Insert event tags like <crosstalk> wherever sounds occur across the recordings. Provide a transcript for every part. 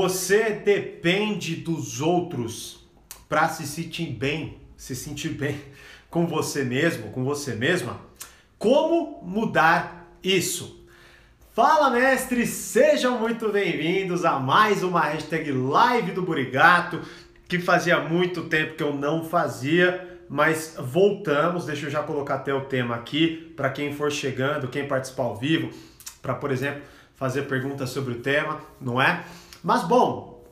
Você depende dos outros para se sentir bem, se sentir bem <laughs> com você mesmo, com você mesma? Como mudar isso? Fala mestres, sejam muito bem-vindos a mais uma hashtag live do Burigato, que fazia muito tempo que eu não fazia, mas voltamos. Deixa eu já colocar até o tema aqui para quem for chegando, quem participar ao vivo, para por exemplo fazer perguntas sobre o tema, não é? Mas bom,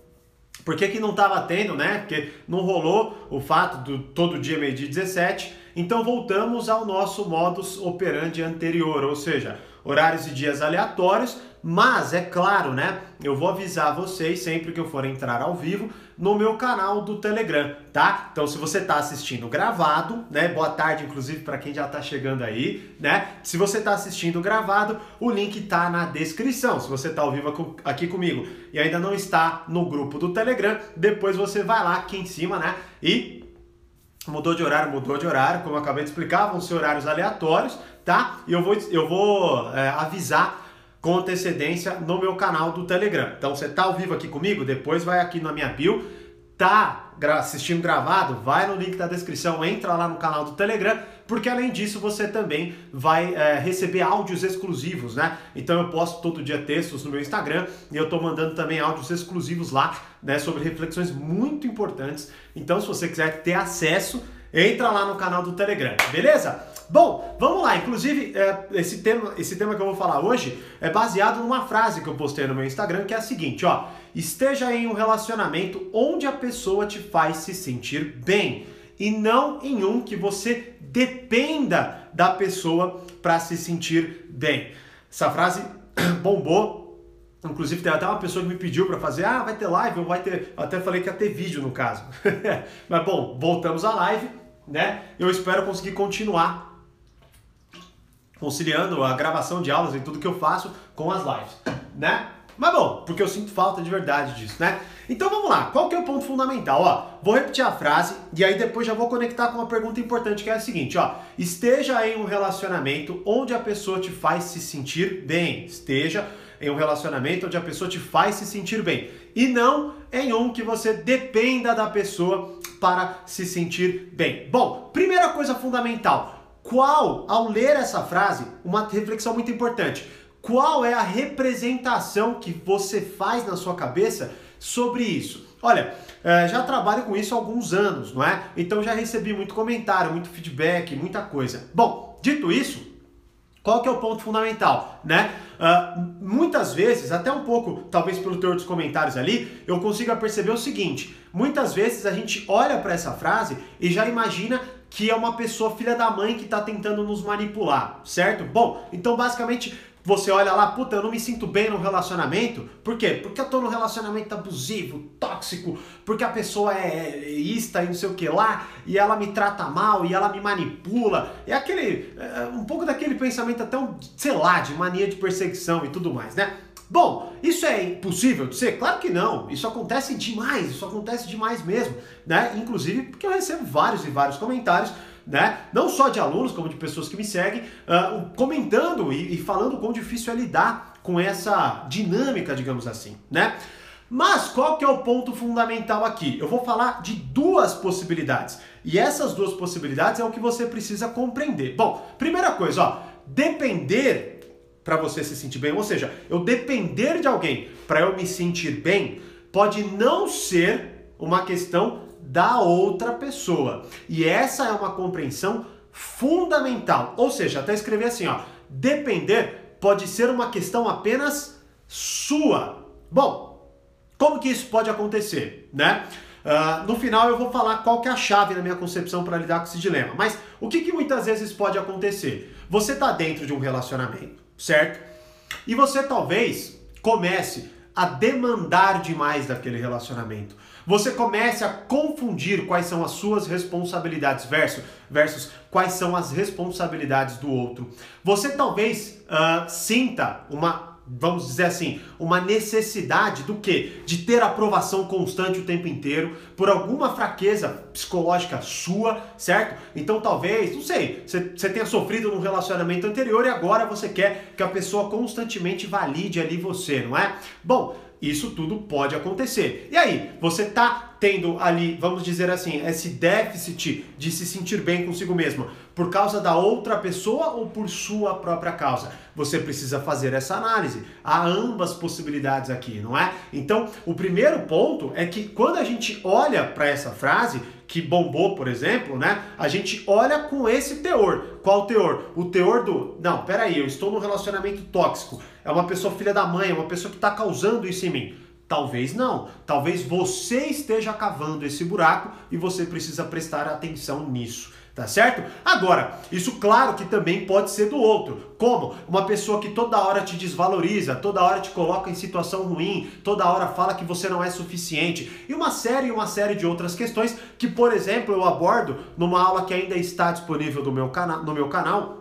por que, que não estava tendo, né? Porque não rolou o fato do todo dia meio-dia 17. Então voltamos ao nosso modus operandi anterior, ou seja, horários e dias aleatórios, mas é claro, né? Eu vou avisar vocês sempre que eu for entrar ao vivo no meu canal do Telegram, tá? Então se você está assistindo gravado, né? Boa tarde, inclusive para quem já está chegando aí, né? Se você está assistindo gravado, o link tá na descrição. Se você está ao vivo aqui comigo e ainda não está no grupo do Telegram, depois você vai lá aqui em cima, né? E mudou de horário, mudou de horário, como eu acabei de explicar, vão ser horários aleatórios, tá? E eu vou, eu vou é, avisar com antecedência no meu canal do Telegram. Então você tá ao vivo aqui comigo, depois vai aqui na minha bio, tá assistindo gravado, vai no link da descrição, entra lá no canal do Telegram, porque além disso você também vai é, receber áudios exclusivos, né? Então eu posto todo dia textos no meu Instagram e eu tô mandando também áudios exclusivos lá, né, sobre reflexões muito importantes. Então se você quiser ter acesso, entra lá no canal do Telegram, beleza? Bom, vamos lá. Inclusive, é, esse, tema, esse tema que eu vou falar hoje é baseado numa frase que eu postei no meu Instagram, que é a seguinte, ó. Esteja em um relacionamento onde a pessoa te faz se sentir bem e não em um que você dependa da pessoa para se sentir bem. Essa frase <clears throat> bombou. Inclusive, tem até uma pessoa que me pediu para fazer, ah, vai ter live, ou vai ter. Eu até falei que ia ter vídeo no caso. <laughs> Mas bom, voltamos à live, né? Eu espero conseguir continuar conciliando a gravação de aulas e tudo que eu faço com as lives, né? Mas bom, porque eu sinto falta de verdade disso, né? Então vamos lá, qual que é o ponto fundamental? Ó, vou repetir a frase e aí depois já vou conectar com uma pergunta importante que é a seguinte, ó. Esteja em um relacionamento onde a pessoa te faz se sentir bem. Esteja em um relacionamento onde a pessoa te faz se sentir bem. E não em um que você dependa da pessoa para se sentir bem. Bom, primeira coisa fundamental, qual, ao ler essa frase, uma reflexão muito importante. Qual é a representação que você faz na sua cabeça sobre isso? Olha, é, já trabalho com isso há alguns anos, não é? Então já recebi muito comentário, muito feedback, muita coisa. Bom, dito isso, qual que é o ponto fundamental, né? Uh, muitas vezes, até um pouco, talvez pelo teor dos comentários ali, eu consiga perceber o seguinte: muitas vezes a gente olha para essa frase e já imagina que é uma pessoa filha da mãe que está tentando nos manipular, certo? Bom, então basicamente você olha lá, puta, eu não me sinto bem no relacionamento. Por quê? Porque eu tô num relacionamento abusivo, tóxico, porque a pessoa é ista e não sei o que lá, e ela me trata mal, e ela me manipula. É aquele. É um pouco daquele pensamento até, um, sei lá, de mania de perseguição e tudo mais, né? Bom, isso é impossível de ser? Claro que não. Isso acontece demais, isso acontece demais mesmo, né? Inclusive porque eu recebo vários e vários comentários, né? Não só de alunos, como de pessoas que me seguem, uh, comentando e, e falando quão difícil é lidar com essa dinâmica, digamos assim, né? Mas qual que é o ponto fundamental aqui? Eu vou falar de duas possibilidades. E essas duas possibilidades é o que você precisa compreender. Bom, primeira coisa, ó, depender para você se sentir bem. Ou seja, eu depender de alguém para eu me sentir bem pode não ser uma questão da outra pessoa. E essa é uma compreensão fundamental. Ou seja, até escrever assim, ó, depender pode ser uma questão apenas sua. Bom, como que isso pode acontecer, né? Uh, no final eu vou falar qual que é a chave na minha concepção para lidar com esse dilema. Mas o que, que muitas vezes pode acontecer? Você está dentro de um relacionamento, certo? E você talvez comece a demandar demais daquele relacionamento. Você comece a confundir quais são as suas responsabilidades versus, versus quais são as responsabilidades do outro. Você talvez uh, sinta uma vamos dizer assim, uma necessidade do que? De ter aprovação constante o tempo inteiro por alguma fraqueza psicológica sua, certo? Então talvez, não sei, você tenha sofrido num relacionamento anterior e agora você quer que a pessoa constantemente valide ali você, não é? Bom, isso tudo pode acontecer. E aí, você tá tendo ali, vamos dizer assim, esse déficit de se sentir bem consigo mesmo por causa da outra pessoa ou por sua própria causa? Você precisa fazer essa análise. Há ambas possibilidades aqui, não é? Então, o primeiro ponto é que quando a gente olha para essa frase, que bombou, por exemplo, né? A gente olha com esse teor. Qual teor? O teor do, não, peraí, eu estou num relacionamento tóxico. É uma pessoa filha da mãe, é uma pessoa que está causando isso em mim. Talvez não. Talvez você esteja cavando esse buraco e você precisa prestar atenção nisso. Tá certo? Agora, isso claro que também pode ser do outro. Como? Uma pessoa que toda hora te desvaloriza, toda hora te coloca em situação ruim, toda hora fala que você não é suficiente. E uma série e uma série de outras questões que, por exemplo, eu abordo numa aula que ainda está disponível no meu, cana no meu canal.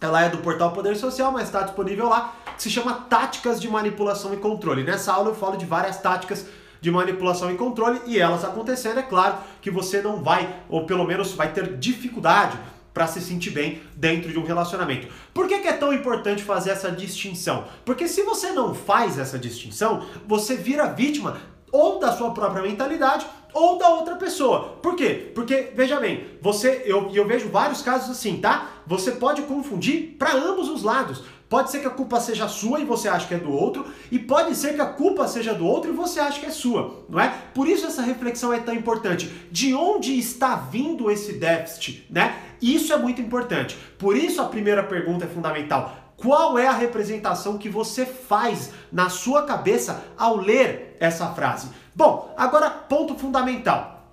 Ela é do portal Poder Social, mas está disponível lá, se chama Táticas de Manipulação e Controle. Nessa aula eu falo de várias táticas de manipulação e controle e elas acontecendo, é claro que você não vai, ou pelo menos vai ter dificuldade para se sentir bem dentro de um relacionamento. Por que, que, é tão importante fazer essa distinção? Porque se você não faz essa distinção, você vira vítima ou da sua própria mentalidade ou da outra pessoa. Por quê? Porque, veja bem, você, eu, eu vejo vários casos assim, tá? Você pode confundir para ambos os lados. Pode ser que a culpa seja sua e você acha que é do outro, e pode ser que a culpa seja do outro e você acha que é sua, não é? Por isso essa reflexão é tão importante. De onde está vindo esse déficit, né? Isso é muito importante. Por isso a primeira pergunta é fundamental. Qual é a representação que você faz na sua cabeça ao ler essa frase? Bom, agora ponto fundamental.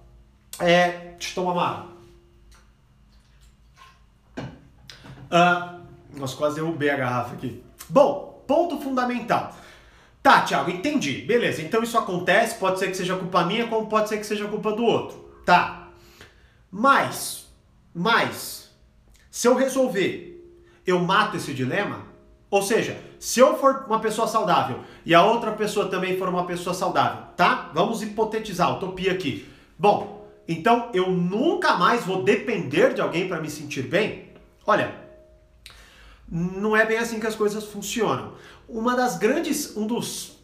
É, deixa eu tomar uma água. Uh, nossa, quase derrubei a garrafa aqui. Bom, ponto fundamental. Tá, Thiago, entendi. Beleza, então isso acontece, pode ser que seja culpa minha, como pode ser que seja culpa do outro. Tá. Mas, mas, se eu resolver, eu mato esse dilema? Ou seja, se eu for uma pessoa saudável e a outra pessoa também for uma pessoa saudável, tá? Vamos hipotetizar, utopia aqui. Bom, então eu nunca mais vou depender de alguém para me sentir bem? Olha, não é bem assim que as coisas funcionam. Uma das grandes, um dos,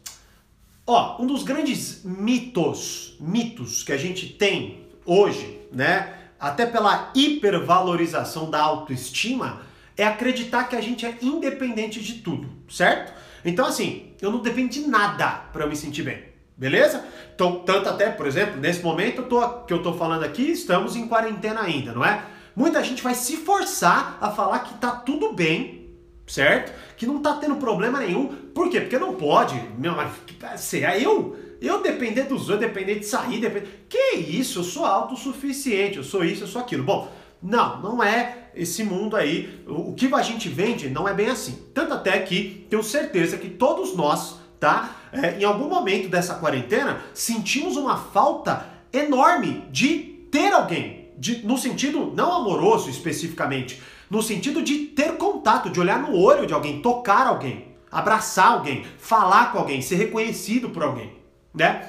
ó, um dos grandes mitos, mitos que a gente tem hoje, né? Até pela hipervalorização da autoestima, é acreditar que a gente é independente de tudo, certo? Então assim, eu não dependo de nada para me sentir bem. Beleza? Então, tanto até, por exemplo, nesse momento eu tô, que eu tô falando aqui, estamos em quarentena ainda, não é? Muita gente vai se forçar a falar que tá tudo bem, certo? Que não tá tendo problema nenhum. Por quê? Porque não pode. Meu, mas será eu? Eu depender dos outros, depender de sair, depender. Que isso? Eu sou autossuficiente, eu sou isso, eu sou aquilo. Bom, não, não é esse mundo aí. O que a gente vende não é bem assim. Tanto até que tenho certeza que todos nós, tá? É, em algum momento dessa quarentena, sentimos uma falta enorme de ter alguém de, no sentido não amoroso especificamente, no sentido de ter contato, de olhar no olho de alguém, tocar alguém, abraçar alguém, falar com alguém, ser reconhecido por alguém, né?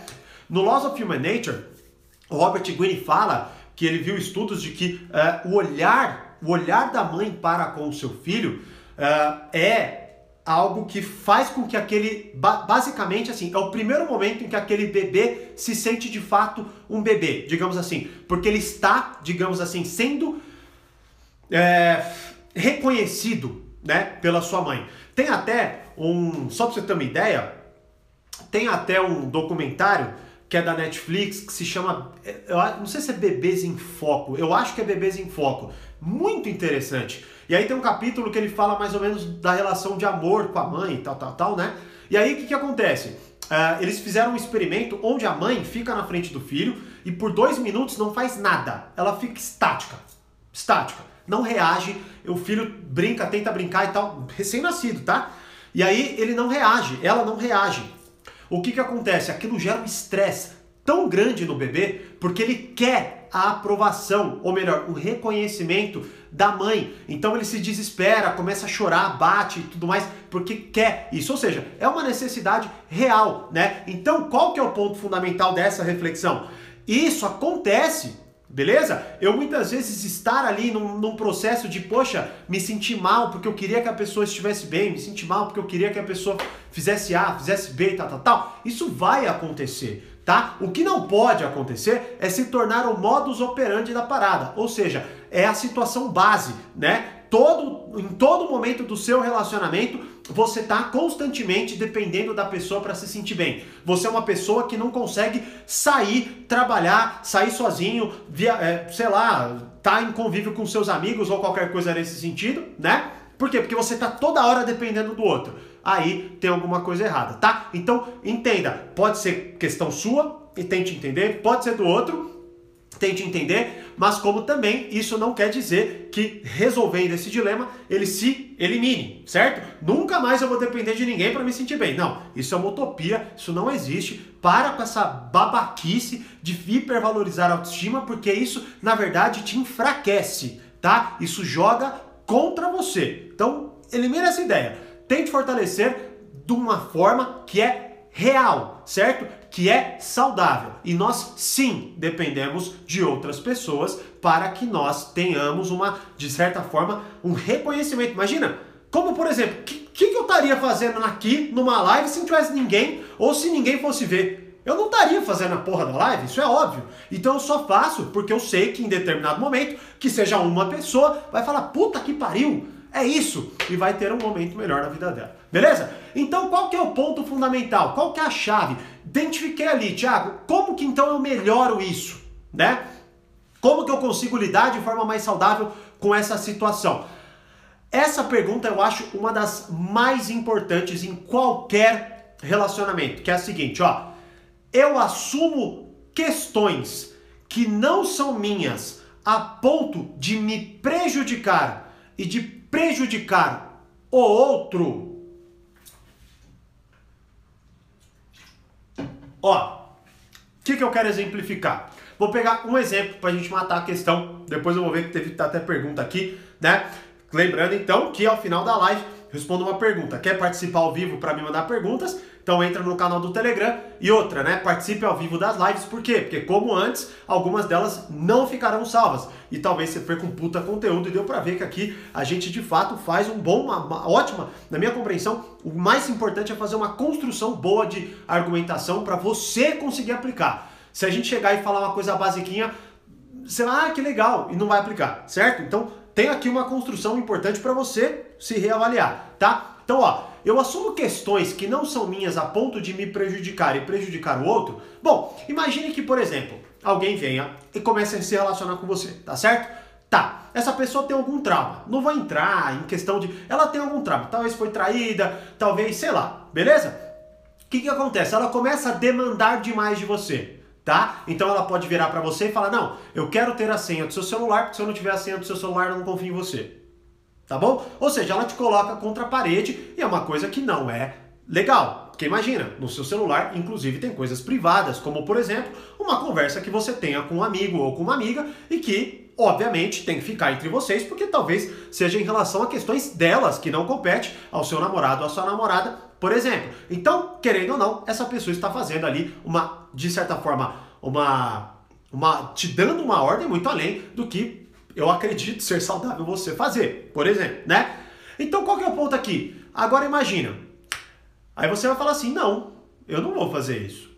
No Laws of Human Nature, o Robert Greene fala que ele viu estudos de que uh, o olhar, o olhar da mãe para com o seu filho uh, é algo que faz com que aquele, basicamente assim, é o primeiro momento em que aquele bebê se sente de fato um bebê, digamos assim, porque ele está, digamos assim, sendo é, reconhecido, né, pela sua mãe. Tem até um, só para você ter uma ideia, tem até um documentário que é da Netflix que se chama, eu não sei se é Bebês em Foco, eu acho que é Bebês em Foco, muito interessante e aí tem um capítulo que ele fala mais ou menos da relação de amor com a mãe, tal, tal, tal, né? E aí o que, que acontece? Uh, eles fizeram um experimento onde a mãe fica na frente do filho e por dois minutos não faz nada. Ela fica estática. Estática. Não reage. O filho brinca, tenta brincar e tal. Recém-nascido, tá? E aí ele não reage. Ela não reage. O que, que acontece? Aquilo gera um estresse tão grande no bebê porque ele quer a aprovação, ou melhor, o reconhecimento da mãe. Então ele se desespera, começa a chorar, bate e tudo mais, porque quer isso. Ou seja, é uma necessidade real, né? Então qual que é o ponto fundamental dessa reflexão? Isso acontece Beleza? Eu muitas vezes estar ali num, num, processo de, poxa, me sentir mal porque eu queria que a pessoa estivesse bem, me sentir mal porque eu queria que a pessoa fizesse A, fizesse B, tal, tal, tal. Isso vai acontecer, tá? O que não pode acontecer é se tornar o modus operandi da parada, ou seja, é a situação base, né? Todo, em todo momento do seu relacionamento, você está constantemente dependendo da pessoa para se sentir bem. Você é uma pessoa que não consegue sair, trabalhar, sair sozinho, via, é, sei lá, tá em convívio com seus amigos ou qualquer coisa nesse sentido, né? Por quê? Porque você está toda hora dependendo do outro. Aí tem alguma coisa errada, tá? Então entenda, pode ser questão sua e tente entender, pode ser do outro tente entender, mas como também isso não quer dizer que resolvendo esse dilema ele se elimine, certo? Nunca mais eu vou depender de ninguém para me sentir bem. Não, isso é uma utopia, isso não existe. Para com essa babaquice de hipervalorizar a autoestima, porque isso na verdade te enfraquece, tá? Isso joga contra você. Então, elimine essa ideia. Tente fortalecer de uma forma que é real, certo? que é saudável. E nós sim dependemos de outras pessoas para que nós tenhamos uma, de certa forma, um reconhecimento. Imagina, como por exemplo, o que, que, eu estaria fazendo aqui numa live se não tivesse ninguém ou se ninguém fosse ver? Eu não estaria fazendo a porra da live, isso é óbvio. Então eu só faço porque eu sei que em determinado momento, que seja uma pessoa, vai falar, puta que pariu, é isso, e vai ter um momento melhor na vida dela. Beleza? Então qual que é o ponto fundamental? Qual que é a chave? Identifiquei ali, Thiago, como que então eu melhoro isso, né? Como que eu consigo lidar de forma mais saudável com essa situação? Essa pergunta eu acho uma das mais importantes em qualquer relacionamento, que é a seguinte, ó. Eu assumo questões que não são minhas a ponto de me prejudicar e de prejudicar o outro. Ó, o que, que eu quero exemplificar? Vou pegar um exemplo para a gente matar a questão. Depois eu vou ver que teve até pergunta aqui, né? Lembrando então que ao final da live respondo uma pergunta. Quer participar ao vivo para me mandar perguntas? Então entra no canal do Telegram e outra, né? Participe ao vivo das lives, por quê? Porque como antes, algumas delas não ficarão salvas. E talvez você foi com puta conteúdo e deu para ver que aqui a gente de fato faz um bom, uma, uma, ótima, na minha compreensão, o mais importante é fazer uma construção boa de argumentação para você conseguir aplicar. Se a gente chegar e falar uma coisa basiquinha, você vai, ah, que legal, e não vai aplicar, certo? Então tem aqui uma construção importante para você se reavaliar, tá? Então, ó, eu assumo questões que não são minhas a ponto de me prejudicar e prejudicar o outro. Bom, imagine que, por exemplo, alguém venha e comece a se relacionar com você, tá certo? Tá, essa pessoa tem algum trauma. Não vou entrar em questão de. Ela tem algum trauma. Talvez foi traída, talvez, sei lá, beleza? O que, que acontece? Ela começa a demandar demais de você, tá? Então ela pode virar para você e falar: Não, eu quero ter a senha do seu celular, porque se eu não tiver a senha do seu celular, eu não confio em você. Tá bom? Ou seja, ela te coloca contra a parede e é uma coisa que não é legal. Porque imagina, no seu celular, inclusive, tem coisas privadas, como por exemplo, uma conversa que você tenha com um amigo ou com uma amiga e que, obviamente, tem que ficar entre vocês, porque talvez seja em relação a questões delas que não compete ao seu namorado ou à sua namorada, por exemplo. Então, querendo ou não, essa pessoa está fazendo ali uma, de certa forma, uma, uma te dando uma ordem muito além do que eu acredito ser saudável você fazer, por exemplo, né? Então qual que é o ponto aqui? Agora imagina. Aí você vai falar assim: "Não, eu não vou fazer isso".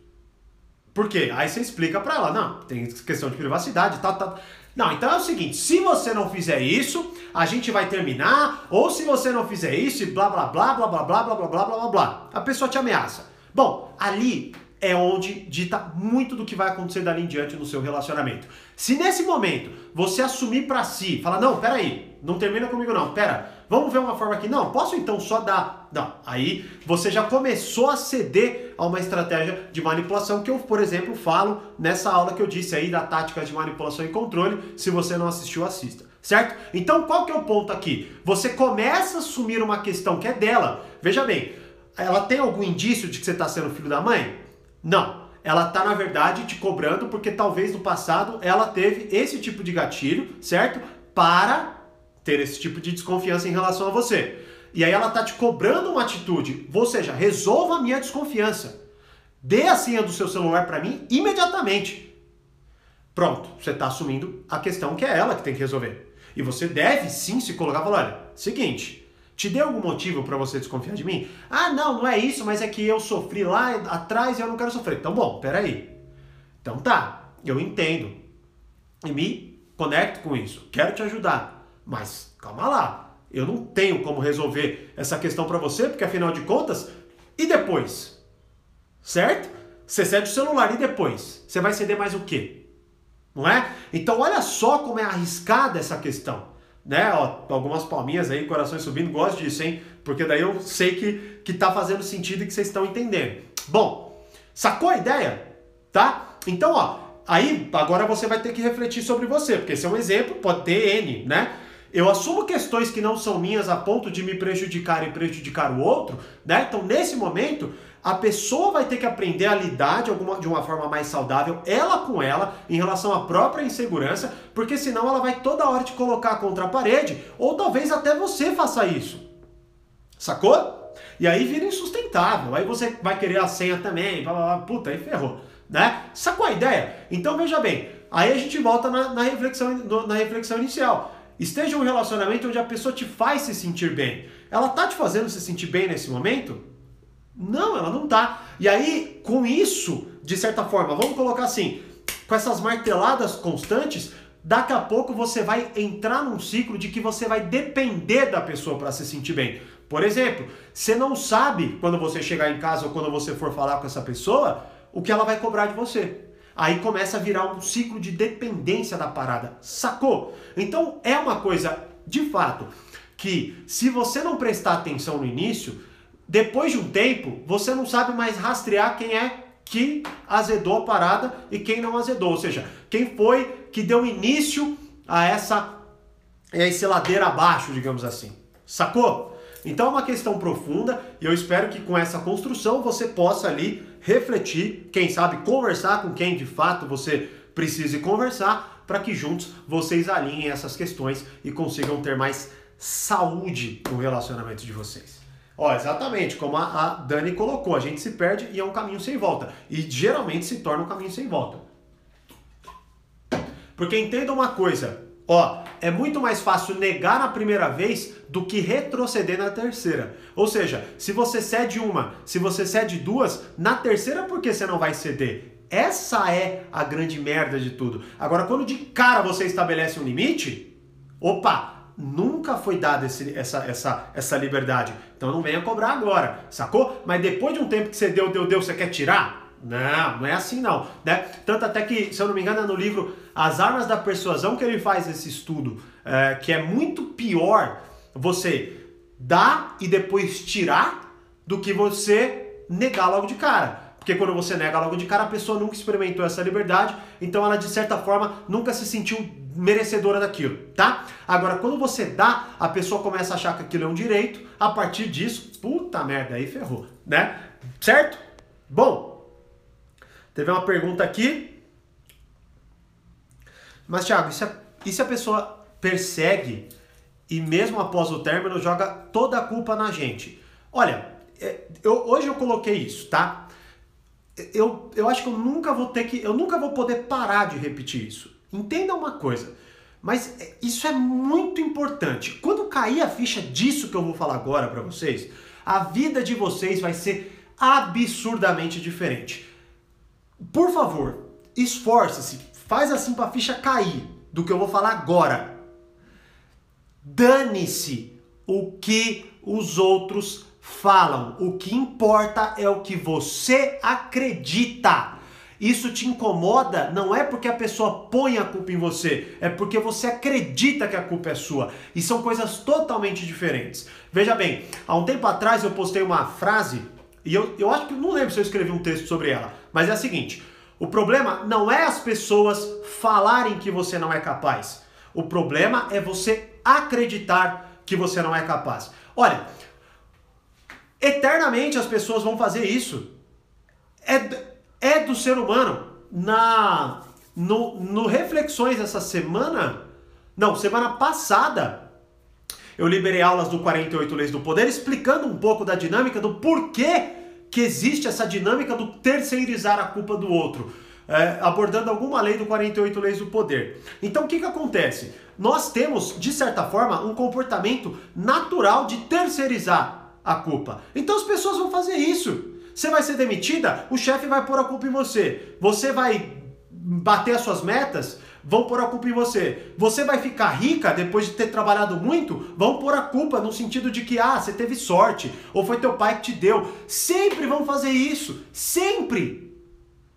Por quê? Aí você explica para ela: "Não, tem questão de privacidade, tal, tal". Não, então é o seguinte, se você não fizer isso, a gente vai terminar, ou se você não fizer isso, blá blá blá blá blá blá blá blá blá blá blá. A pessoa te ameaça. Bom, ali é onde dita muito do que vai acontecer dali em diante no seu relacionamento. Se nesse momento você assumir para si, falar, não, peraí, não termina comigo não, pera, vamos ver uma forma aqui, não, posso então só dar, não, aí você já começou a ceder a uma estratégia de manipulação que eu, por exemplo, falo nessa aula que eu disse aí da tática de manipulação e controle, se você não assistiu, assista. Certo? Então qual que é o ponto aqui? Você começa a assumir uma questão que é dela. Veja bem, ela tem algum indício de que você está sendo filho da mãe? Não. Ela tá, na verdade, te cobrando porque talvez no passado ela teve esse tipo de gatilho, certo? Para ter esse tipo de desconfiança em relação a você. E aí ela tá te cobrando uma atitude, ou seja, resolva a minha desconfiança. Dê a senha do seu celular para mim imediatamente. Pronto, você está assumindo a questão que é ela que tem que resolver. E você deve sim se colocar e falar: olha, seguinte, te deu algum motivo para você desconfiar de mim? Ah, não, não é isso, mas é que eu sofri lá atrás e eu não quero sofrer. Então, bom, peraí. Então tá, eu entendo. E me conecto com isso. Quero te ajudar. Mas calma lá. Eu não tenho como resolver essa questão para você, porque afinal de contas, e depois? Certo? Você cede o celular e depois? Você vai ceder mais o quê? não é? Então olha só como é arriscada essa questão. Né? Ó, algumas palminhas aí, corações subindo, gosto disso, hein? Porque daí eu sei que, que tá fazendo sentido e que vocês estão entendendo. Bom, sacou a ideia? Tá? Então, ó, aí agora você vai ter que refletir sobre você, porque esse é um exemplo, pode ter N, né? Eu assumo questões que não são minhas a ponto de me prejudicar e prejudicar o outro, né? Então, nesse momento, a pessoa vai ter que aprender a lidar de, alguma, de uma forma mais saudável, ela com ela, em relação à própria insegurança, porque senão ela vai toda hora te colocar contra a parede, ou talvez até você faça isso. Sacou? E aí vira insustentável. Aí você vai querer a senha também, blá, blá, blá, puta, aí ferrou. Né? Sacou a ideia? Então veja bem, aí a gente volta na, na reflexão, na reflexão inicial. Esteja um relacionamento onde a pessoa te faz se sentir bem. Ela tá te fazendo se sentir bem nesse momento? Não, ela não tá. E aí, com isso, de certa forma, vamos colocar assim, com essas marteladas constantes, daqui a pouco você vai entrar num ciclo de que você vai depender da pessoa para se sentir bem. Por exemplo, você não sabe quando você chegar em casa ou quando você for falar com essa pessoa o que ela vai cobrar de você. Aí começa a virar um ciclo de dependência da parada. Sacou? Então é uma coisa, de fato, que se você não prestar atenção no início, depois de um tempo, você não sabe mais rastrear quem é que azedou a parada e quem não azedou. Ou seja, quem foi que deu início a essa esse ladeira abaixo, digamos assim. Sacou? Então é uma questão profunda e eu espero que com essa construção você possa ali refletir, quem sabe conversar com quem de fato você precise conversar, para que juntos vocês alinhem essas questões e consigam ter mais saúde no relacionamento de vocês. Ó, exatamente, como a, a, Dani colocou, a gente se perde e é um caminho sem volta. E geralmente se torna um caminho sem volta. Porque entenda uma coisa, ó, é muito mais fácil negar na primeira vez do que retroceder na terceira. Ou seja, se você cede uma, se você cede duas, na terceira por que você não vai ceder? Essa é a grande merda de tudo. Agora, quando de cara você estabelece um limite, opa, nunca foi dada essa, essa, essa liberdade. Então não venha cobrar agora, sacou? Mas depois de um tempo que você deu, deu, deu, você quer tirar? Não, não é assim não, né? Tanto até que, se eu não me engano, é no livro As Armas da Persuasão que ele faz esse estudo, é, que é muito pior você dar e depois tirar do que você negar logo de cara. Porque quando você nega logo de cara, a pessoa nunca experimentou essa liberdade, então ela de certa forma nunca se sentiu merecedora daquilo, tá? Agora, quando você dá, a pessoa começa a achar que aquilo é um direito, a partir disso, puta merda, aí ferrou, né? Certo? Bom, teve uma pergunta aqui. Mas, Thiago, e se a, e se a pessoa persegue e mesmo após o término joga toda a culpa na gente? Olha, é, eu, hoje eu coloquei isso, tá? Eu, eu acho que eu nunca vou ter que. Eu nunca vou poder parar de repetir isso. Entenda uma coisa. Mas é, isso é muito importante. Quando cair a ficha disso que eu vou falar agora para vocês, a vida de vocês vai ser absurdamente diferente. Por favor, esforce-se, faz assim para a ficha cair do que eu vou falar agora. Dane-se o que os outros falam. O que importa é o que você acredita. Isso te incomoda não é porque a pessoa põe a culpa em você, é porque você acredita que a culpa é sua. E são coisas totalmente diferentes. Veja bem, há um tempo atrás eu postei uma frase, e eu, eu acho que não lembro se eu escrevi um texto sobre ela, mas é a seguinte: o problema não é as pessoas falarem que você não é capaz. O problema é você acreditar que você não é capaz. Olha, Eternamente as pessoas vão fazer isso. É, é do ser humano. Na no, no Reflexões essa semana, não, semana passada, eu liberei aulas do 48 Leis do Poder explicando um pouco da dinâmica do porquê que existe essa dinâmica do terceirizar a culpa do outro. é, abordando alguma lei do 48 Leis do Poder. Então o que, que acontece? Nós temos, de certa forma, um comportamento natural de terceirizar a culpa. Então as pessoas vão fazer isso. Você vai ser demitida, o chefe vai pôr a culpa em você. Você vai bater as suas metas, vão pôr a culpa em você. Você vai ficar rica depois de ter trabalhado muito, vão pôr a culpa no sentido de que ah, você teve sorte ou foi teu pai que te deu. Sempre vão fazer isso, sempre.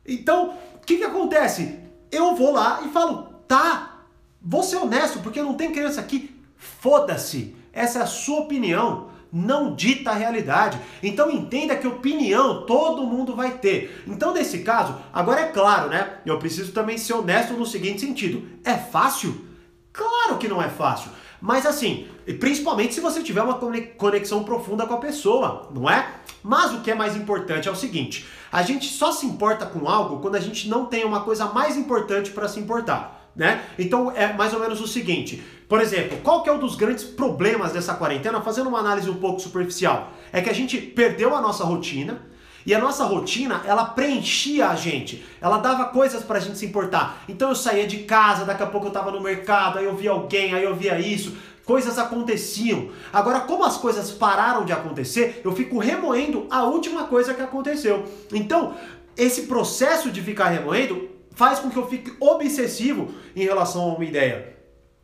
Então, o que que acontece? Eu vou lá e falo, tá, vou ser honesto, porque não tem criança aqui. Foda-se. Essa é a sua opinião não dita a realidade. Então entenda que opinião todo mundo vai ter. Então nesse caso, agora é claro, né? Eu preciso também ser honesto no seguinte sentido: é fácil? Claro que não é fácil. Mas assim, principalmente se você tiver uma conexão profunda com a pessoa, não é? Mas o que é mais importante é o seguinte: a gente só se importa com algo quando a gente não tem uma coisa mais importante para se importar né? Então é mais ou menos o seguinte. Por exemplo, qual que é um dos grandes problemas dessa quarentena, fazendo uma análise um pouco superficial? É que a gente perdeu a nossa rotina, e a nossa rotina, ela preenchia a gente. Ela dava coisas pra gente se importar. Então eu saía de casa, daqui a pouco eu tava no mercado, aí eu via alguém, aí eu via isso. Coisas aconteciam. Agora, como as coisas pararam de acontecer, eu fico remoendo a última coisa que aconteceu. Então, esse processo de ficar remoendo faz com que eu fique obsessivo em relação a uma ideia.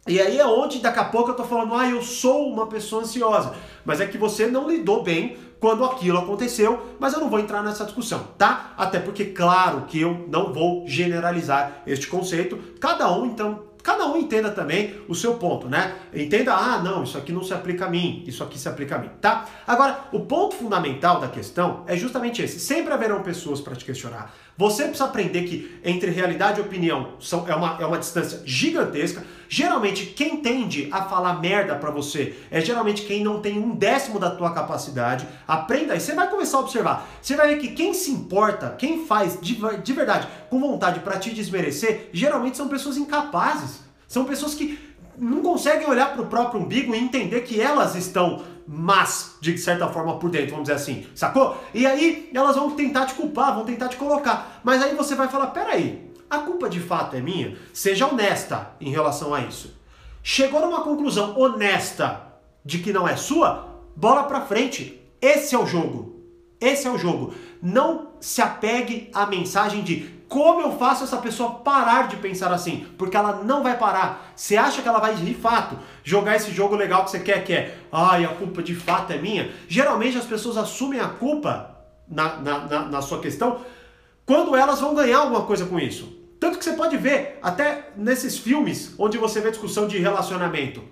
E aí é onde daqui a pouco eu tô falando, ah, eu sou uma pessoa ansiosa. Mas é que você não lidou bem quando aquilo aconteceu, mas eu não vou entrar nessa discussão, tá? Até porque, claro, que eu não vou generalizar este conceito. Cada um, então, cada um entenda também o seu ponto, né? Entenda, ah, não, isso aqui não se aplica a mim, isso aqui se aplica a mim, tá? Agora, o ponto fundamental da questão é justamente esse. Sempre haverão pessoas para te questionar. Você precisa aprender que entre realidade e opinião são, é, uma, é uma distância gigantesca. Geralmente, quem tende a falar merda para você é geralmente quem não tem um décimo da tua capacidade. Aprenda aí, você vai começar a observar. Você vai ver que quem se importa, quem faz de, de verdade com vontade para te desmerecer, geralmente são pessoas incapazes. São pessoas que não conseguem olhar para o próprio umbigo e entender que elas estão mas de certa forma por dentro, vamos dizer assim, sacou? E aí elas vão tentar te culpar, vão tentar te colocar. Mas aí você vai falar: peraí, a culpa de fato é minha? Seja honesta em relação a isso. Chegou numa conclusão honesta de que não é sua? Bola pra frente. Esse é o jogo. Esse é o jogo. Não se apegue à mensagem de como eu faço essa pessoa parar de pensar assim? Porque ela não vai parar. Você acha que ela vai de fato jogar esse jogo legal que você quer, que é, ai, a culpa de fato é minha? Geralmente as pessoas assumem a culpa na, na, na, na sua questão quando elas vão ganhar alguma coisa com isso. Tanto que você pode ver, até nesses filmes onde você vê discussão de relacionamento.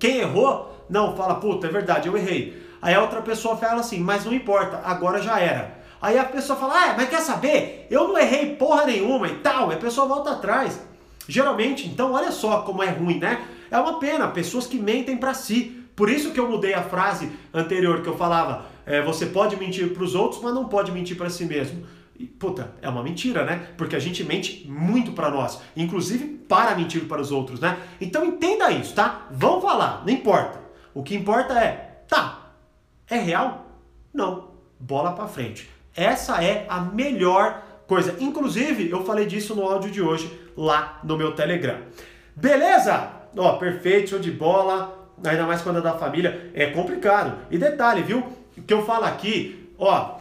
Quem errou, não, fala, puta, é verdade, eu errei. Aí a outra pessoa fala assim, mas não importa, agora já era. Aí a pessoa fala, ah, mas quer saber? Eu não errei porra nenhuma e tal. E a pessoa volta atrás. Geralmente, então, olha só como é ruim, né? É uma pena, pessoas que mentem para si. Por isso que eu mudei a frase anterior que eu falava, é, você pode mentir para os outros, mas não pode mentir para si mesmo. E, puta, é uma mentira, né? Porque a gente mente muito para nós, inclusive para mentir para os outros, né? Então entenda isso, tá? Vão falar, não importa. O que importa é, tá, é real? Não. Bola para frente. Essa é a melhor coisa. Inclusive, eu falei disso no áudio de hoje lá no meu Telegram. Beleza? Ó, perfeito, show de bola. Ainda mais quando é da família, é complicado. E detalhe, viu? O que eu falo aqui, ó,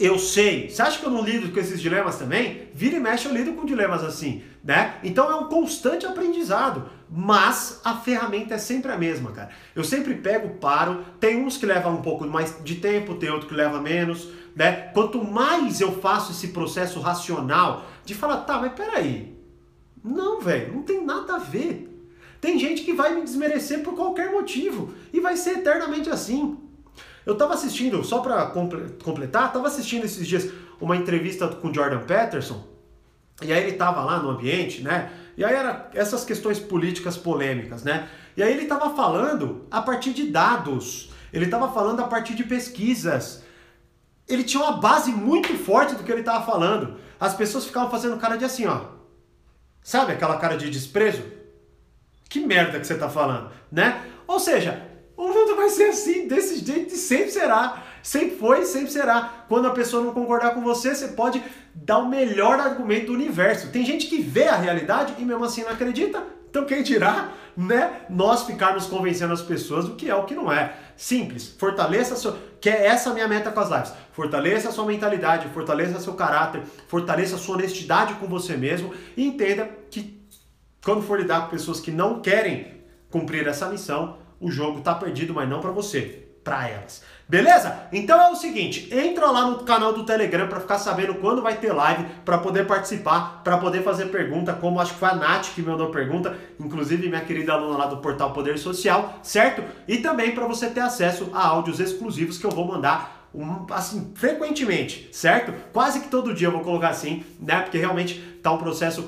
eu sei. Você acha que eu não lido com esses dilemas também? Vira e mexe eu lido com dilemas assim, né? Então é um constante aprendizado. Mas a ferramenta é sempre a mesma, cara. Eu sempre pego, paro. Tem uns que levam um pouco mais de tempo, tem outro que leva menos né? Quanto mais eu faço esse processo racional de falar, tá, mas peraí, não, velho, não tem nada a ver. Tem gente que vai me desmerecer por qualquer motivo e vai ser eternamente assim. Eu tava assistindo, só para completar, tava assistindo esses dias uma entrevista com Jordan Peterson, e aí ele tava lá no ambiente, né? E aí era essas questões políticas polêmicas, né? E aí ele tava falando a partir de dados, ele tava falando a partir de pesquisas, ele tinha uma base muito forte do que ele estava falando. As pessoas ficavam fazendo cara de assim, ó. Sabe aquela cara de desprezo? Que merda que você está falando, né? Ou seja, o mundo vai ser assim, desse jeito e sempre será. Sempre foi sempre será. Quando a pessoa não concordar com você, você pode dar o melhor argumento do universo. Tem gente que vê a realidade e mesmo assim não acredita. Então quem dirá, né, nós ficarmos convencendo as pessoas do que é o que não é. Simples. Fortaleça sua, que é essa minha meta com as lives. Fortaleça sua mentalidade, fortaleça seu caráter, fortaleça sua honestidade com você mesmo e entenda que quando for lidar com pessoas que não querem cumprir essa missão, o jogo está perdido, mas não para você, para elas. Beleza? Então é o seguinte, entra lá no canal do Telegram para ficar sabendo quando vai ter live, para poder participar, para poder fazer pergunta, como acho que foi a Nath que me mandou pergunta, inclusive minha querida aluna lá do portal Poder Social, certo? E também para você ter acesso a áudios exclusivos que eu vou mandar um, assim, frequentemente, certo? Quase que todo dia eu vou colocar assim, né? Porque realmente tá um processo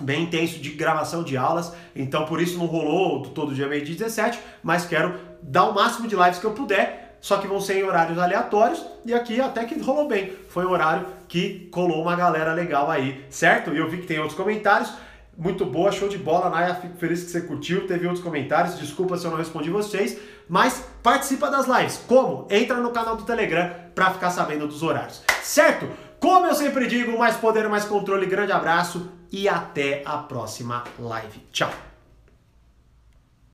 bem intenso de gravação de aulas, então por isso não rolou todo dia meio 17, mas quero dar o máximo de lives que eu puder, só que vão ser em horários aleatórios, e aqui até que rolou bem, foi um horário que colou uma galera legal aí, certo? E eu vi que tem outros comentários, muito boa, show de bola, Naya, fico feliz que você curtiu, teve outros comentários, desculpa se eu não respondi vocês, mas participa das lives, como? Entra no canal do Telegram para ficar sabendo dos horários, certo? Como eu sempre digo, mais poder, mais controle, grande abraço, e até a próxima live. Tchau!